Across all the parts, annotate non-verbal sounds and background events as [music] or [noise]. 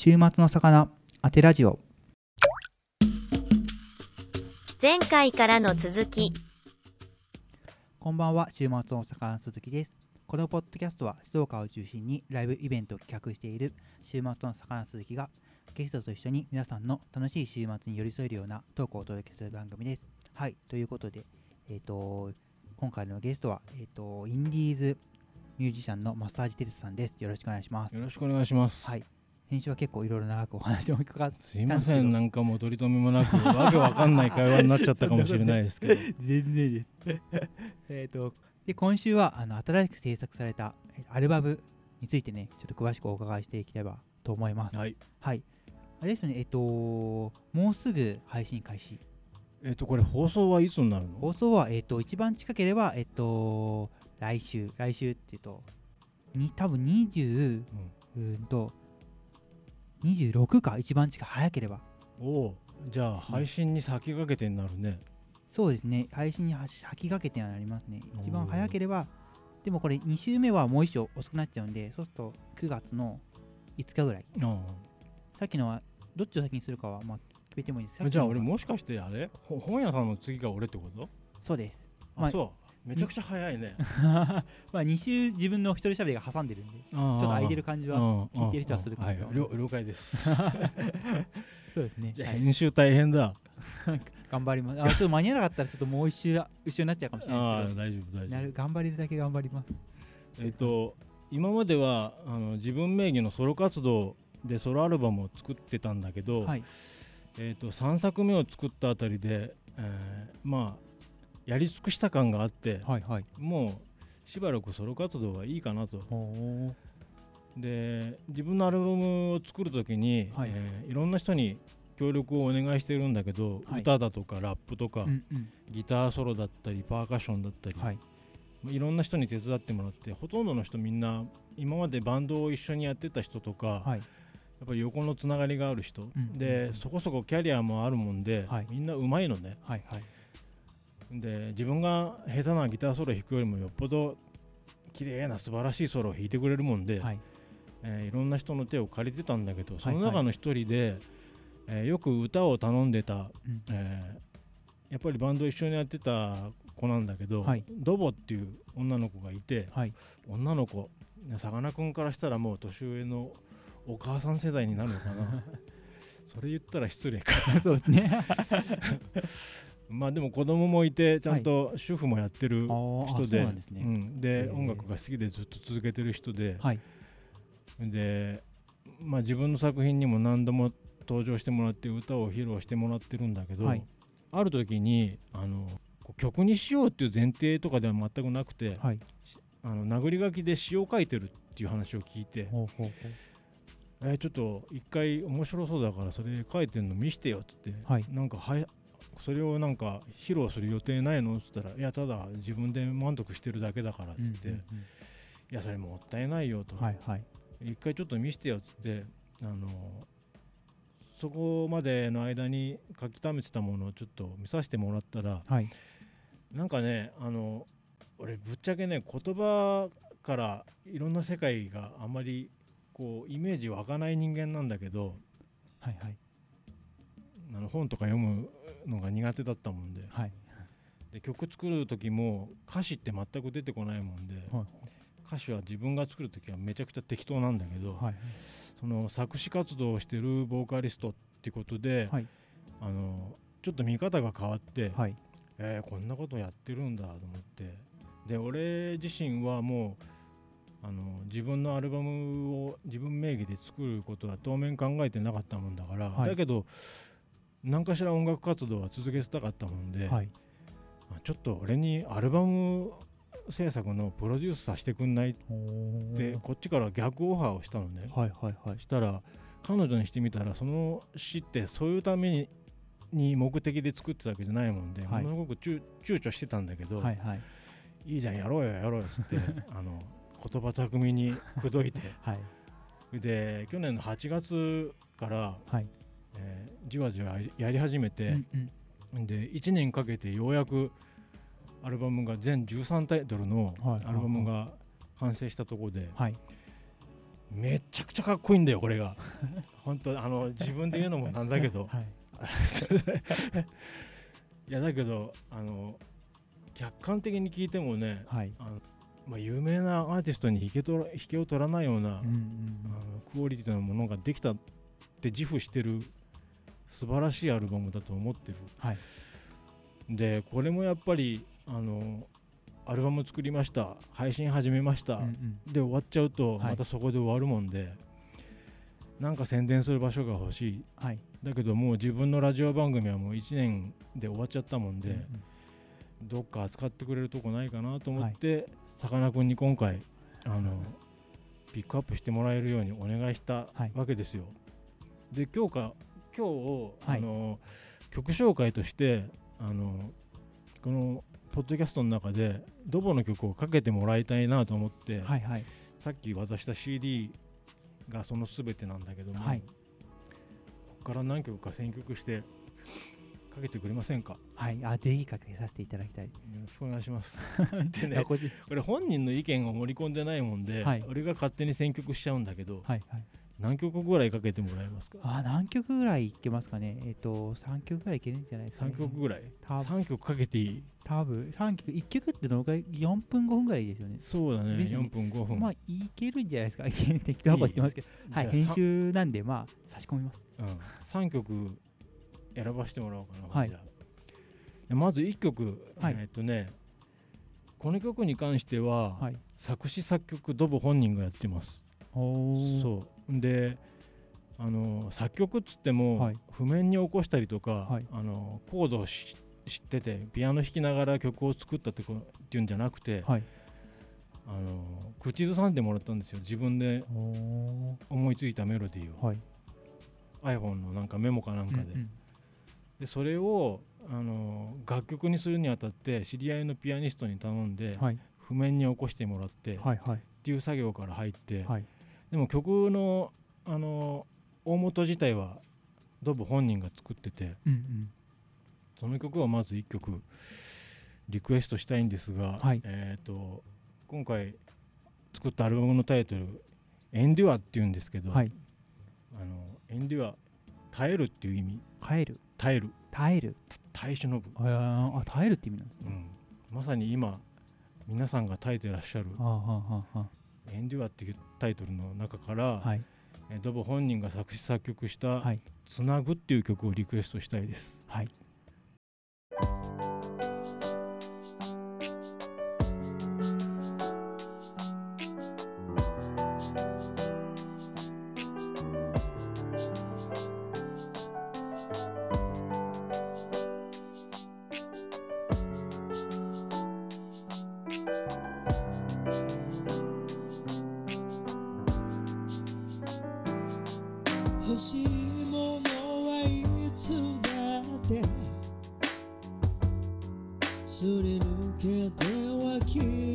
週末の魚当てラジオ。前回からの続き。こんばんは週末の魚鈴木です。このポッドキャストは静岡を中心にライブイベントを企画している週末の魚鈴木がゲストと一緒に皆さんの楽しい週末に寄り添えるようなトークをお届けする番組です。はいということでえっ、と今回のゲストはえっ、とインディーズミュージシャンのマッサージテルスさんです。よろしくお願いします。よろしくお願いします。はい編集は結構いろいろ長くお話を伺ってすいません、なんかもう取り留めもなく、わけわかんない会話になっちゃったかもしれないですけど。[laughs] 全然です。[laughs] えっと、で、今週はあの新しく制作されたえアルバムについてね、ちょっと詳しくお伺いしていければと思います。はい。はい。あれですよね、えっと、もうすぐ配信開始。えっ、と、これ放送はいつになるの？放送は、えっと、一番近ければ、えっと、来週、来週っていうと、に多分20、うーんと、26か、一番近い、早ければ。おおうじゃあ配信に先駆けてになるね。そうですね、配信に先駆けてはなりますね。一番早ければ、でもこれ2週目はもう一章遅くなっちゃうんで、そうすると9月の5日ぐらい。あさっきのは、どっちを先にするかは、まあ、決めてもいいです。じゃあ俺もしかしてあれ？ほ本屋さんの次が俺ってこと？そうです。あ、まあそう。めちゃくちゃ早いね。[laughs] まあ、2週自分の一人喋りが挟んでるんで、ちちょょっと空いてる感じは聞いてる人はするかはないと思う了了解です。[laughs] そうですね。じゃ編集大変だ。[laughs] 頑張ります。あちょっと間に合わなかったら、ちょっともう一周、一緒になっちゃうかもしれないです大丈夫大丈る頑張れるだけ頑張ります。夫。えっ、と今まではあの自分名義のソロ活動でソロアルバムを作ってたんだけど、はい。えー、と3作目を作ったあたりで、えーまあやり尽くした感があって、はいはい。もうしばらくソロ活動はいいかなとおで自分のアルバムを作る時に、はいいえーいろんな人に協力をお願いしてるんだけど、はい歌だとかラップとか、うんうん。ギターソロだったりパーカッションだったり、はい。いろんな人に手伝ってもらってほとんどの人みんな今までバンドを一緒にやってた人とか、はい。やっぱり横のつながりがある人、うんでそこそこキャリアもあるもんで、はいみんなうまいのねはいはい。で自分が下手なギターソロ弾くよりもよっぽど綺麗な素晴らしいソロを弾いてくれるもんで、はい。いえーいろんな人の手を借りてたんだけどいその中の一人で、えーよく歌を頼んでた、うんえーやっぱりバンド一緒にやってた子なんだけど、はいドボっていう女の子がいてはい。女の子ねさかなクンからしたらもう年上のお母さん世代になるのかな [laughs] それ言ったら失礼かそうですね。[laughs] まあでも子供もいてちゃんと主婦もやってる人で,、なんですね。うんでへー音楽が好きでずっと続けてる人で、はい。で、まあ、自分の作品にも何度も登場してもらって歌を披露してもらってるんだけど、はいある時にあの曲にしようっていう前提とかでは全くなくて、はい。あの殴り書きで詩を書いてるっていう話を聞いて、ほうほうほう。えーちょっと一回面白そうだからそれ書いてんの見してよっつって、はいなんかそれをなんか披露する予定ないのっつったらいやただ自分で満足してるだけだからっつって、うんうんいやそれもったいないよと、うんはいはい。一回ちょっと見せてよっつってあのそこまでの間に書き溜めてたものをちょっと見させてもらったらはい。なんかねあの俺ぶっちゃけね言葉からいろんな世界があまりこうイメージ湧かない人間なんだけどはいはい。あの本とか読むのが苦手だったもんではい。で曲作る時も歌詞って全く出てこないもんではい歌詞は自分が作る時はめちゃくちゃ適当なんだけど、はい。その作詞活動をしてるボーカリストってことで、はいあのちょっと見方が変わって、はい。えーこんなことやってるんだと思ってで俺自身はもうあの自分のアルバムを自分名義で作ることは当面考えてなかったもんだから、はいだけど何かしら音楽活動は続けてたかったもんで、はい。あちょっと俺にアルバム制作のプロデュースさせてくんないってこっちから逆オファーをしたのね。はいはいはい。したら彼女にしてみたらその詩ってそういうためにに目的で作ってたわけじゃないもんで、はいものすごく躊躊躇してたんだけど、はいはい。い、いじゃんやろうよやろうよっつって [laughs] あの言葉巧みに口説いて [laughs] はい。で去年の8月から、はい。えーじわじわやり始めうてん、うん。で1年かけてようやくアルバムが全13タイトルのはい。アルバムが完成したところで、はい。めちゃくちゃかっこいいんだよこれが。[laughs] 本当あの自分で言うのもなんだけど。はい。[laughs] いやだけどあの客観的に聞いてもねはい。あの、まあ、有名なアーティストに引けとら引けを取らないような、うんうん。あのクオリティのものができたって自負してる素晴らしいアルバムだと思ってる。はい。でこれもやっぱりあのアルバム作りました。配信始めました、うんうん。で終わっちゃうとはい。またそこで終わるもんで、なんか宣伝する場所が欲しい。はい。だけどもう自分のラジオ番組はもう1年で終わっちゃったもんで、うんうん。どっか扱ってくれるとこないかなと思ってさかなクンに今回あのピックアップしてもらえるようにお願いしたはい。わけですよ。で今日か今日、はい。あの曲紹介としてあのこのポッドキャストの中でドボの曲をかけてもらいたいなと思って、はいはい。さっき渡した CD がその全てなんだけども、はい。ここから何曲か選曲してかけてくれませんか？よはい。あぜひかけさせていただきたい。ろしくお願いします。[laughs] でねこれこれ本人の意見を盛り込んでないもんで、はい。俺が勝手に選曲しちゃうんだけどはいはい何曲ぐらいかけてもらえますか？あ何曲ぐらいいけますかね？えっ、と3曲ぐらいいけるんじゃないですか、ね、3曲ぐらい？多分。3曲かけていい？多分。3曲。1曲ってどのくらい？4分5分ぐらいですよね。そうだね。ね。4分5分、まあいけるんじゃないですか？[laughs] 適当なこと言ってますけど。はい編集なんでまあ差し込みます。さうん、3曲選ばせてもらおうかな、はい。まず1曲、はい。えっとねこの曲に関しては、はい。作詞作曲ドブ本人がやってます。そうであの作曲っつっても、はい。譜面に起こしたりとか、はい。あのコードをし知っててピアノ弾きながら曲を作ったってこっていうんじゃなくて、はい。あの口ずさんでもらったんですよ。自分で思いついたメロディーを、はい。iPhone のなんかメモかなんかで、うんうん。でそれをあの楽曲にするにあたって知り合いのピアニストに頼んで、はい。譜面に起こしてもらって、っはいはい。ていう作業から入って、はいでも曲のあの大元自体はドブ本人が作っててうんうん。その曲をまず1曲リクエストしたいんですが、はい。えー、と今回作ったアルバムのタイトル「エンデュア」っていうんですけど、はい。あのエンデュア耐えるっていう意味。耐える？耐える。耐える？耐え忍ぶ、あ耐えるって意味なんですね。うん、まさに今皆さんが耐えてらっしゃる。あーはあはあは「エンデュア」っていうタイトルの中から、あはい。えードブ本人が作詞作曲したはい「つなぐ」っていう曲をリクエストしたいです。はいしいものはいつだってすり抜けては消え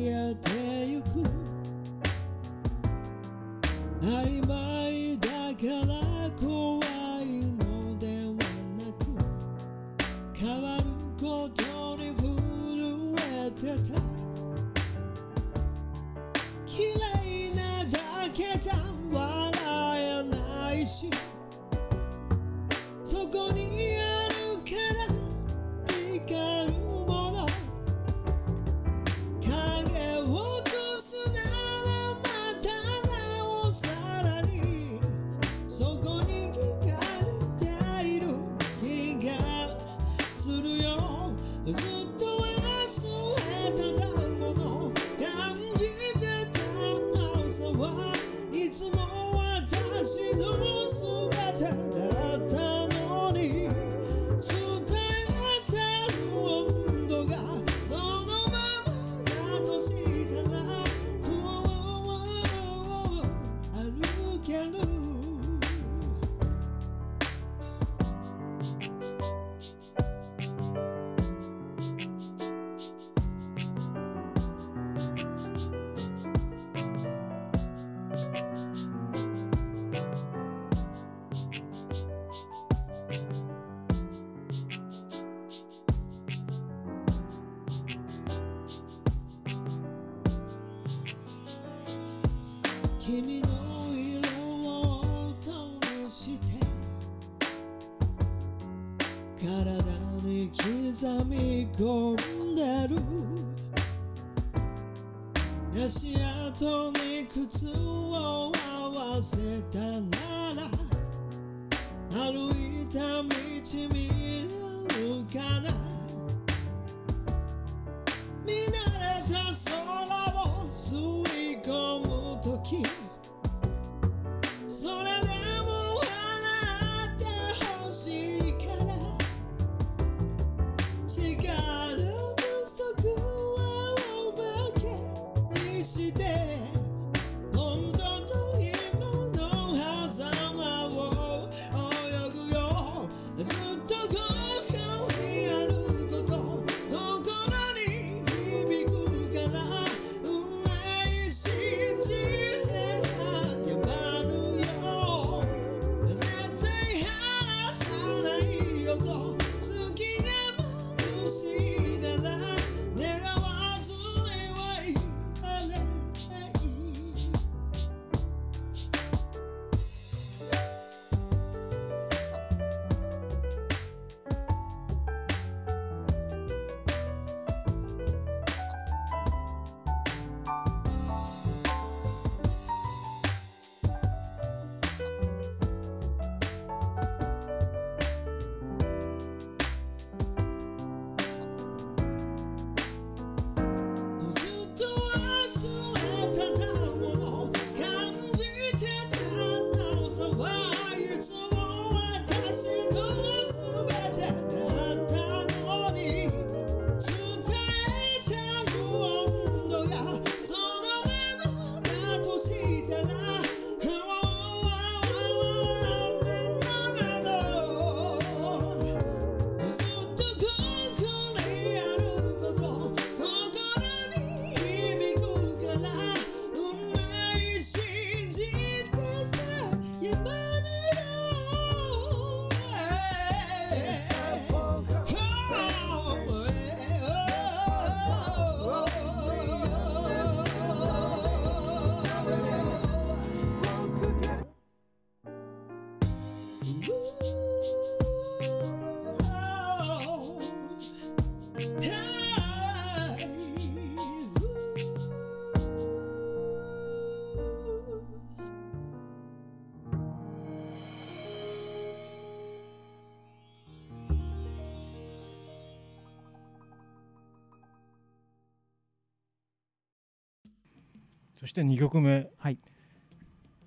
そして2曲目。はい。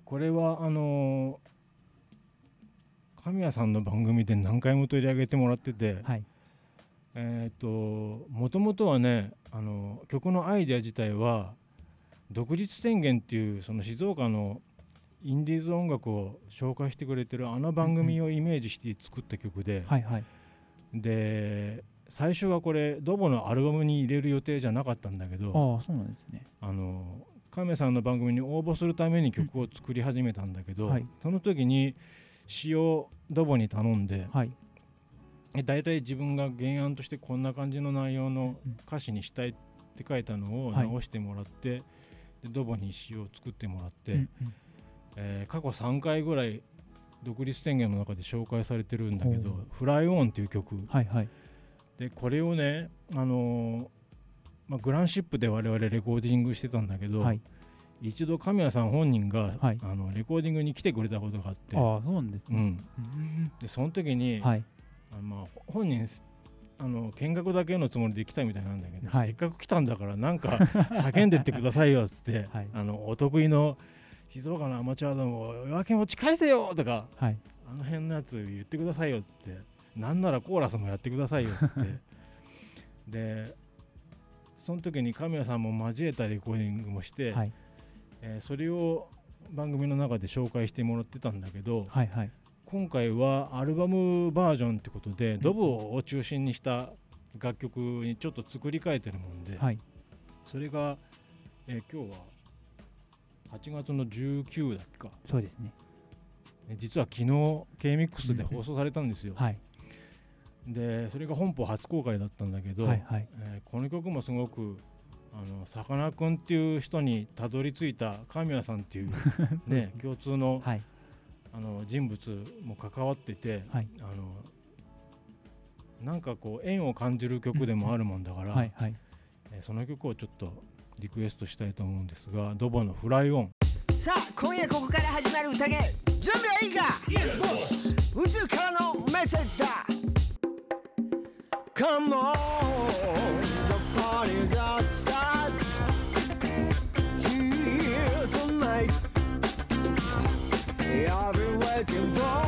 これはあのー神谷さんの番組で何回も取り上げてもらってて、はい。えっ、ともともとはねあの曲のアイデア自体は独立宣言っていうその静岡のインディーズ音楽を紹介してくれてるあの番組をイメージして作った曲で、はいはい。で最初はこれドボのアルバムに入れる予定じゃなかったんだけどああそうなんですね。あの亀さんの番組に応募するために曲を作り始めたんだけど、はい。その時に詩をドボに頼んで、はい。え大体自分が原案としてこんな感じの内容のうん歌詞にしたいって書いたのをはい。直してもらって、でドボに詩を作ってもらって、うんうん。えー過去3回ぐらい独立宣言の中で紹介されてるんだけどほう「フライオンっていう曲。はいはい。でこれをね、あのーまあ、グランシップで我々レコーディングしてたんだけど、はい。一度神谷さん本人が、はい。あのレコーディングに来てくれたことがあって。ああそうなんですね。うん、うん。でその時に、はい。あのまあ、ほ本人あの見学だけのつもりで来たみたいなんだけど、はい。せっかく来たんだからなんか叫んでってくださいよっつって、[laughs] はい。あのお得意の静岡のアマチュアでも夜明け持ち返せよとかはい。あの辺のやつ言ってくださいよっつってなんならコーラスもやってくださいよっつって。[laughs] でその時に神谷さんも交えたレコーディングもして、はい。えーそれを番組の中で紹介してもらってたんだけど、はいはい。今回はアルバムバージョンってことで、ドブを中心にした楽曲にちょっと作り変えてるもんで、はい。それが、えー今日は8月の19だっけか。そうですね。え実は昨日 K-MIX で放送されたんですよ、はいでそれが本邦初公開だったんだけど、はいはい、えー、この曲もすごくあのさかなクンっていう人にたどり着いた神谷さんっていう、[laughs] ねね、共通の,はい、あの人物も関わってて、はい、あのなんかこう縁を感じる曲でもあるもんだから、はいはい、えー、その曲をちょっとリクエストしたいと思うんですがドボの「フライオン」さあ今夜ここから始まる宴準備はいいか？宇宙からのメッセージだ。come on, the party's out starts here tonight. I've been waiting for.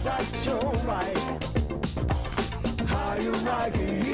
such a right. How you like it?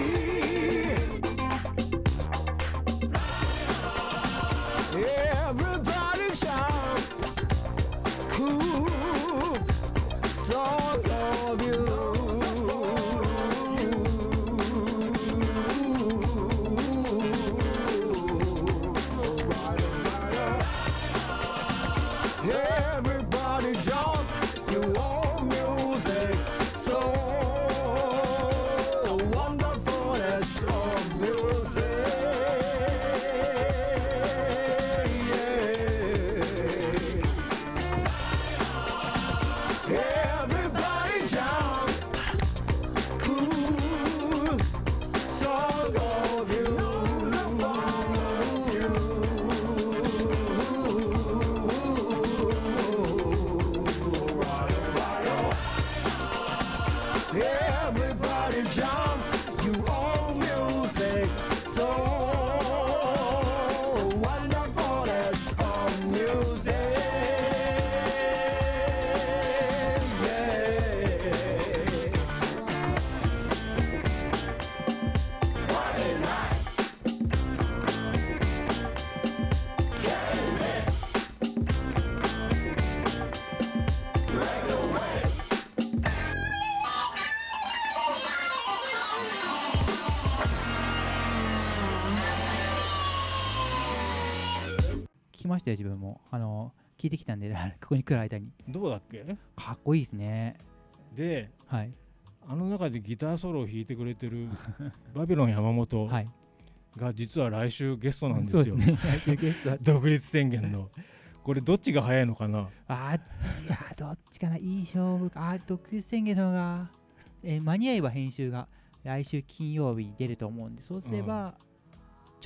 聞いてきたんで [laughs] ここに来る間に。どうだっけ？かっこいいですね。ではい。あの中でギターソロを弾いてくれてる [laughs] バビロン山本はい。が実は来週ゲストなんですよ、そうですね。[laughs] 来週ゲストは独立宣言の。これどっちが早いのかな？あーいやどっちかな。いい勝負か。あー独立宣言の方が、えー間に合えば編集が来週金曜日に出ると思うんでそうすれば、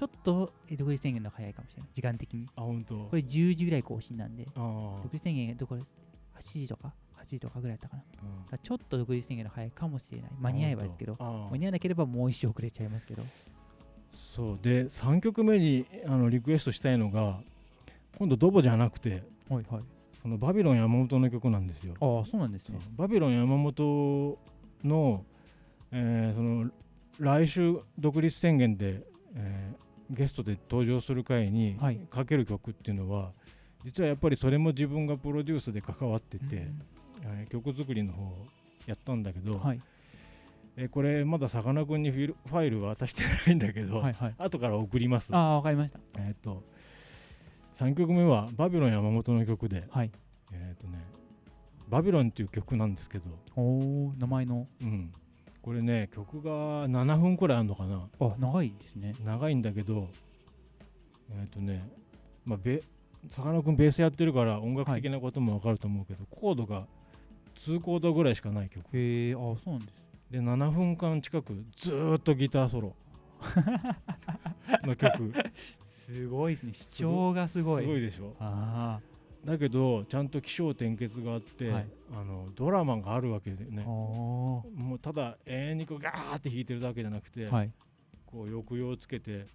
ちょっとえー独立宣言の早いかもしれない。時間的に。あ本当。これ10時ぐらい更新なんで。あ独立宣言どこで8時とか？8時とかぐらいだったかな。うん。らちょっと独立宣言の早いかもしれない。間に合えばですけど。間に合わなければもう一生遅れちゃいますけど。そうで3曲目にあのリクエストしたいのが今度ドボじゃなくてはいはい。そのバビロン山本の曲なんですよ。ああそうなんですね。バビロン山本の,、えーその来週独立宣言で、えーゲストで登場する回にはい。かける曲っていうのは、実はやっぱりそれも自分がプロデュースで関わってて、うんえー曲作りの方やったんだけど、はい。えーこれまださかなクンにフィルファイル渡してないんだけど、はいはい。後から送ります。ああわかりました。えっ、と3曲目はバビロン山本の曲で、はい。えっ、とねバビロンっていう曲なんですけど、おお名前の。うん、これね曲が7分くらいあるのかな。あ長いですね。長いんだけどえっ、とねまあベさかなクンベースやってるから音楽的なこともわかると思うけど、コードが2コードぐらいしかない曲。へえあそうなんですで7分間近くずーっとギターソロ。[laughs] の曲。すごいですね。主張がすごい。すごいでしょ。あだけどちゃんと起承転結があって、はい。あのドラマがあるわけでね。もうただ永遠にこうガーって弾いてるだけじゃなくて、ーはい。こう抑揚をつけて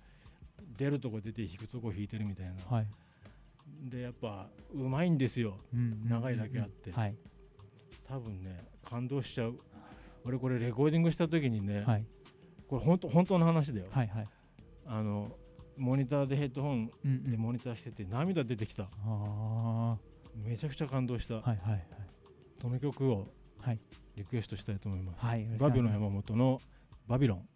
出るとこ出て弾くとこ弾いてるみたいな、はい。でやっぱうまいんですよ。うん。長いだけあって。はい。多分ね感動しちゃう。俺これレコーディングした時にね、はい。これ本当本当の話だよ、はいはい。あのモニターでヘッドホンでモニターしてて涙出てきた。めちゃくちゃ感動した、はいはいはい。その曲をはい。リクエストしたいと思います、はいバビロン山本のバビロン「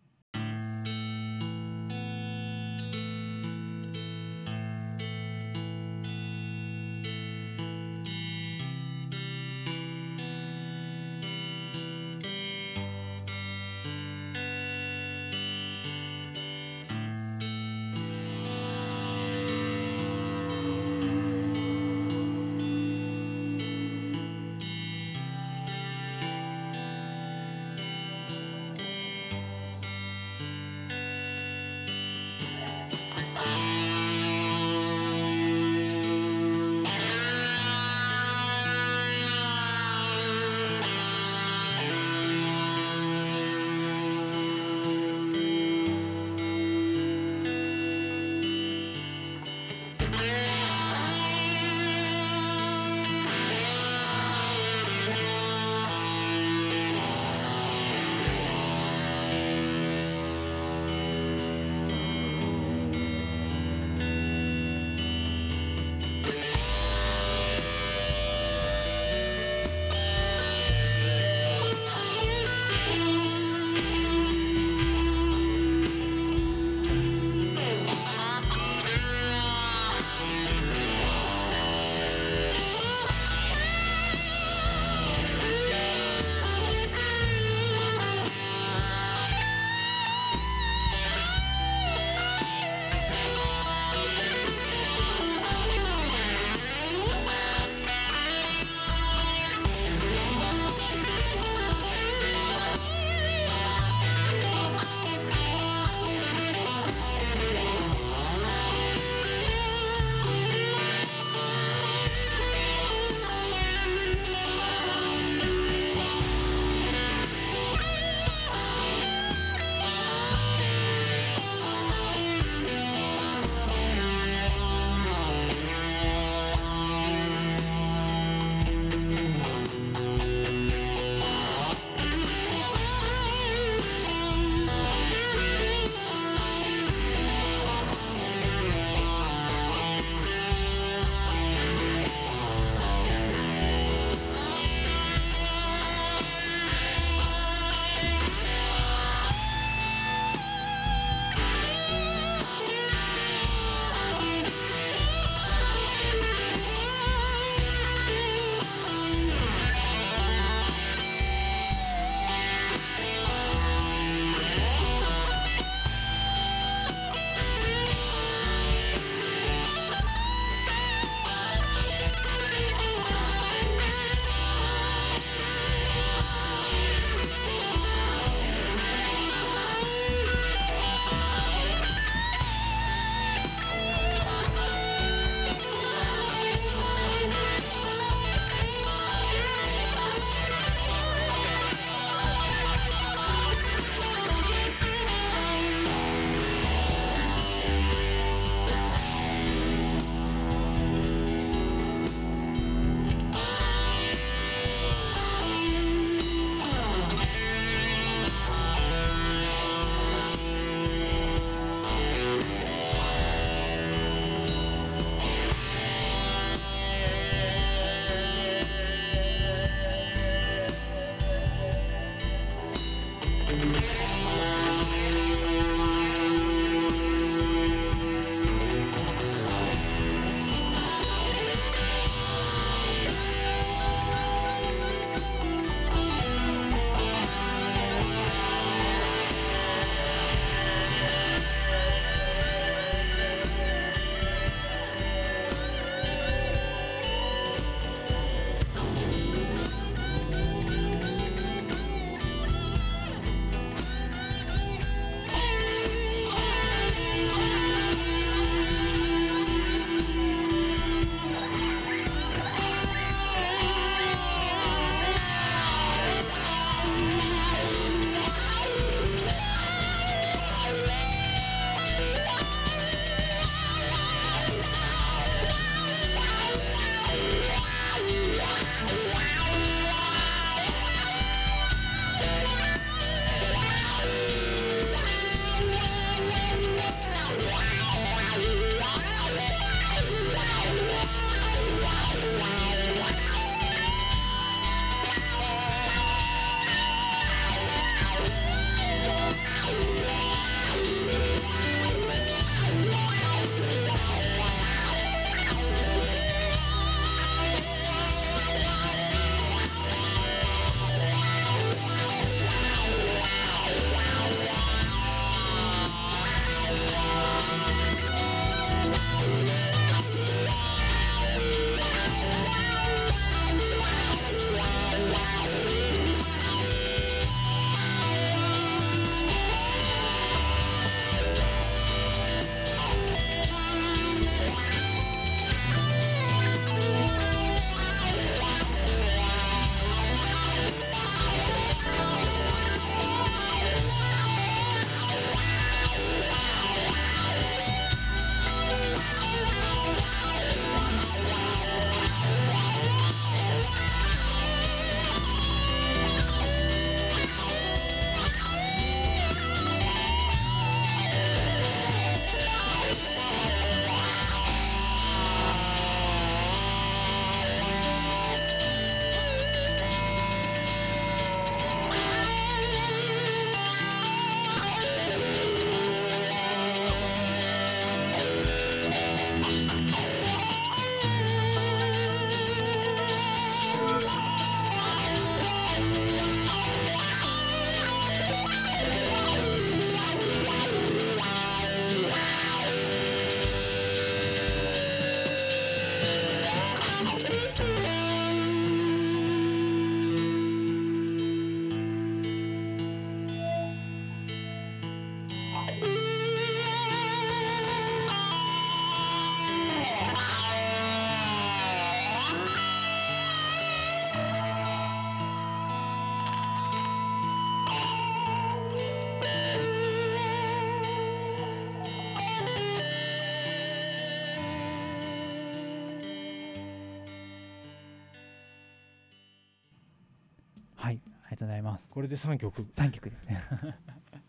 りがとうございます。これで3曲、3曲です。ね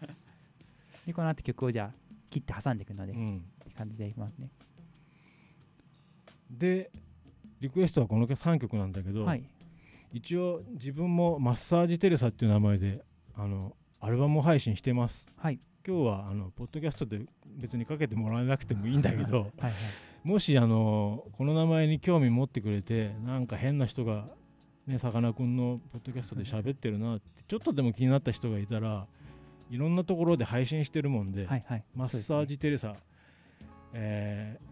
[laughs] でこの後曲をじゃあ切って挟んでいくので、っうん、て感じでいきますね。でリクエストはこの3曲なんだけど、はい。一応自分もマッサージテレサっていう名前であのアルバムを配信してます。はい。今日はあのポッドキャストで別にかけてもらえなくてもいいんだけどはいはい。もしあのこの名前に興味持ってくれてなんか変な人がねさかなクンのポッドキャストで喋ってるなってちょっとでも気になった人がいたらいろんなところで配信してるもんで、はいはい。マッサージテレサ、えー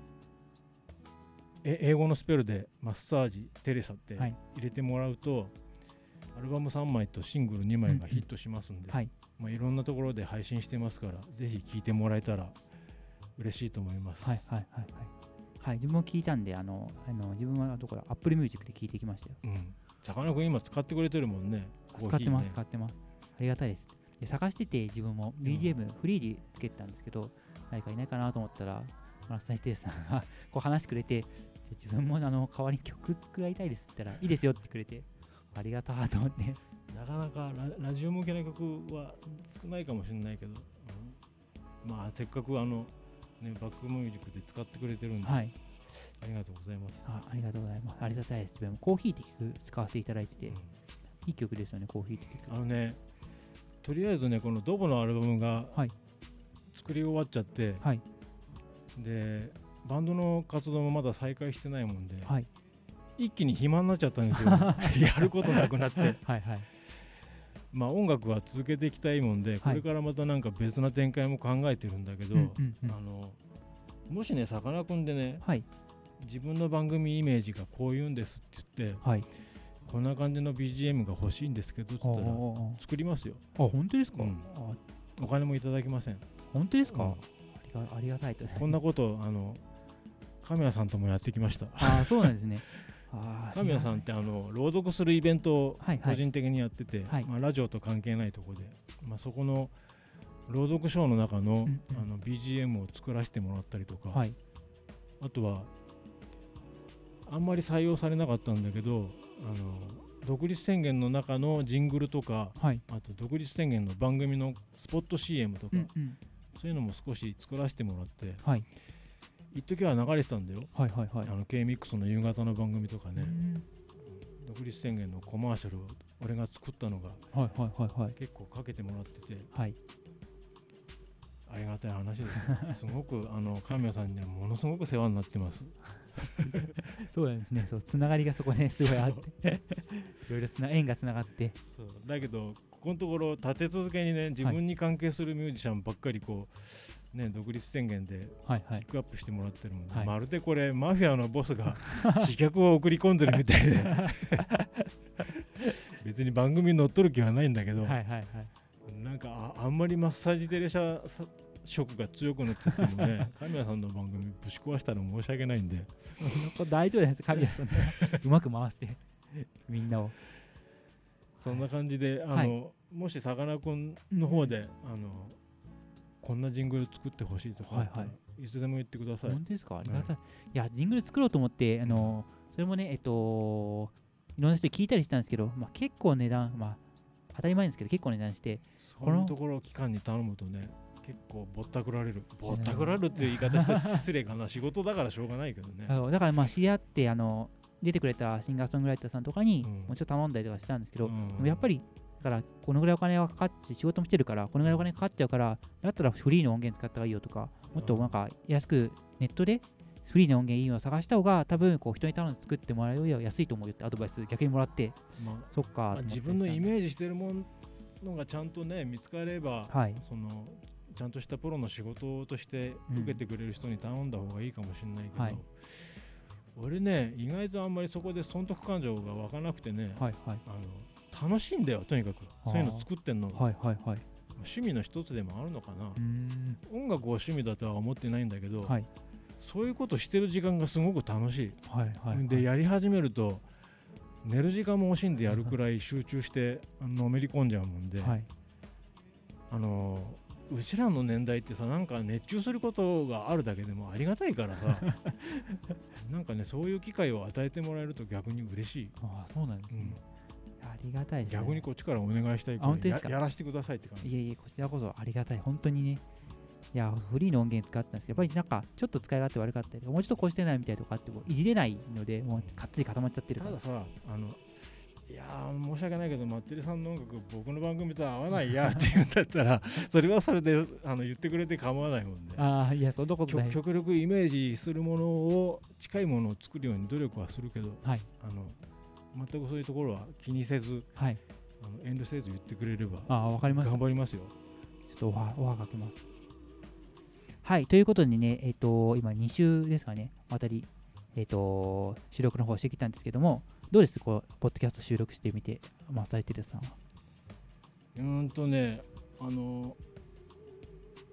え英語のスペルでマッサージテレサってはい。入れてもらうと、アルバム3枚とシングル2枚がヒットしますんで、はい。まあ、いろんなところで配信してますからぜひ聴いてもらえたら嬉しいと思います。はいはいはいはい。はい自分も聞いたんであのあの自分はどこだ Apple Music で聞いてきましたよ。うん、さかなクン今使ってくれてるもんね。使ってます、ね使ってます。ありがたいです。で探してて自分も BGM フリーでつけてたんですけど、誰かいないかなと思ったら、マラサイテイさんがこう話してくれて、自分もあの代わりに曲作りたいですって言ったら、いいですよってくれて、ありがたーと思って。なかなかララジオ向けな曲は少ないかもしれないけど、うんまあせっかくあの、ね、バックミュージックで使ってくれてるんで、はいありがとうございます。あ。ありがとうございます。ありがたいです。でもコーヒーって曲使わせていただいてて、うんいい曲ですよね、コーヒーって曲。あのね、とりあえずね、このドボのアルバムがはい作り終わっちゃって、はいで、バンドの活動もまだ再開してないもんで、はい一気に暇になっちゃったんですよ。[laughs] やることなくなって。はいはい。まあ音楽は続けていきたいもんで、はいこれからまたなんか別な展開も考えてるんだけど、あのもしね、さかなクンでね、はい自分の番組イメージがこういうんですって言って、はい。こんな感じの BGM が欲しいんですけどって言ったら、作りますよ。あ、本当ですか、うんあお金もいただきません。本当ですか、うんありがありがたいと。こんなこと、あの、神谷さんともやってきました。ああ、そうなんですね。[laughs] 神谷さんってあの朗読するイベントをはいはい個人的にやってて、はいまあ、ラジオと関係ないところで、まあ、そこの朗読ショーの中の,、うんうんあの BGM を作らせてもらったりとか、はい。あとはあんまり採用されなかったんだけどあの独立宣言の中のジングルとかはい。あと独立宣言の番組のスポット CM とか、うんうん。そういうのも少し作らせてもらってはい。一時は流れてたんだよ、はいはいはい。あの K-MIX の夕方の番組とかね、うん独立宣言のコマーシャルを俺が作ったのがはいはいはいはい。結構かけてもらっててはい。ありがたい話ですねすごくあの神谷さんにはものすごく世話になってます [laughs] そうですね。そう、つながりがそこね、すごいあって。いろいろつな縁がつながって。そうだけどここのところ立て続けにね自分に関係するミュージシャンばっかりこうね独立宣言ではいはいピッ。クアップしてもらってるもんで、はいまるでこれマフィアのボスが [laughs] 刺客を送り込んでるみたいで [laughs] 別に番組に乗っ取る気はないんだけど、はいはいはい。なんかああんまりマッサージテレシャさ色が強くなっちゃってもね [laughs] 神谷さんの番組ぶち壊したら申し訳ないんで大丈夫です。神谷さんね。[laughs] うまく回して、みんなを。そんな感じで、はいあのもしさかなクンの方で、あのこんなジングル作ってほしいとかはいはいつでも言ってください。本当ですか？ありがたい。いや、ジングル作ろうと思って、あの、それもね、えっと、いろんな人に聞いたりしたんですけど、まあ結構値段、まあ当たり前ですけど、結構値段して、このところを期間に頼むとね結構ぼったくられる。ぼったくられるっていう言い方したら失礼かな。仕事だからしょうがないけどね。[laughs] だからまあ知り合って、あの、出てくれたシンガーソングライターさんとかに、うん。もうちょっと頼んだりとかしたんですけど、うん。でもやっぱり、だから、このぐらいお金はかかっち、仕事もしてるから、このぐらいお金かかっちゃうから、だったらフリーの音源使った方がいいよとか、もっとなんか安くネットでフリーの音源いいのを探した方が、多分こう人に頼んで作ってもらうよりは安いと思うよってアドバイス逆にもらって、まあそっかって自分のイメージしてるものがちゃんとね見つかれば、はい。そのちゃんとしたプロの仕事として受けてくれる人に頼んだ方がいいかもしれないけど、はい俺ね意外とあんまりそこで損得感情が湧かなくてね、はいはい。あの楽しいんだよとにかくそういうの作ってんのがはいはいはい。趣味の一つでもあるのかな。音楽を趣味だとは思ってないんだけど、はい。そういうことしてる時間がすごく楽しい、はいはい、はい。でやり始めると寝る時間も惜しんでやるくらい集中してのめり込んじゃうもんで、はい。あのうちらの年代ってさなんか熱中することがあるだけでもありがたいからさ [laughs] なんかねそういう機会を与えてもらえると逆に嬉しい、ああ、そうなんですね。うん、いありがたいです、ね。逆にこっちからお願いしたいか？どややらせてくださいって感じいえいえ、こちらこそありがたい。本当にね。いや、フリーの音源使ったんですけど、やっぱりなんか、ちょっと使い勝手悪かったりもうちょっとこうしてないみたいとかあっても、いじれないので、もうかっつり固まっちゃってるからただ。さあのいやー申し訳ないけどマッテレさんの音楽僕の番組と合わないやって言うんだったら [laughs] それはそれであの言ってくれて構わないもんでああ、いや、そんなことない極。極力イメージするものを近いものを作るように努力はするけどはい。あの全くそういうところは気にせずはい。あの遠慮せず言ってくれればああ、わかりました。頑張りますよ。ちょっとおはおはかけます。はい、ということでね、えっ、と、今2週ですかね、渡り、えっ、と、収録の方してきたんですけども、どうですこう、ポッドキャスト収録してみて、マッサイテルさんは。うーんとねあの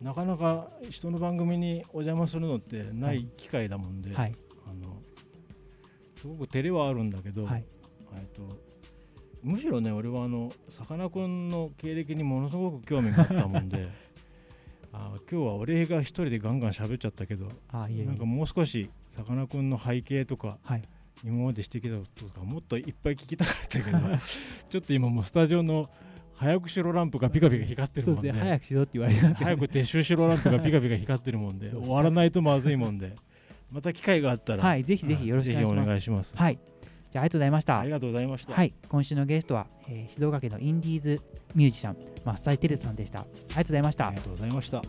なかなか人の番組にお邪魔するのってなはいい機会だもんで、はい、あのすごく照れはあるんだけど、はい、とむしろね俺はあのさかなクンの経歴にものすごく興味があったもんで [laughs] あ今日は俺が一人でガンガン喋っちゃったけどあいえいえ。なんかもう少しさかなクンの背景とかはい、今までしてきたこととかもっといっぱい聞きたかったけど [laughs] ちょっと今もうスタジオの早くしろランプがピカピカ光ってるもんでね、早くしろって言われます早く撤収しろランプがピカピカ光ってるもんで終わらないとまずいもんでまた機会があったらはい、ぜひぜひよろしくお願いします。はい、じゃあ、ありがとうございました。ありがとうございましたはい、今週のゲストは、えー静岡県のインディーズミュージシャン、マッサイテルさんでした。ありがとうございましたあり。がとうございました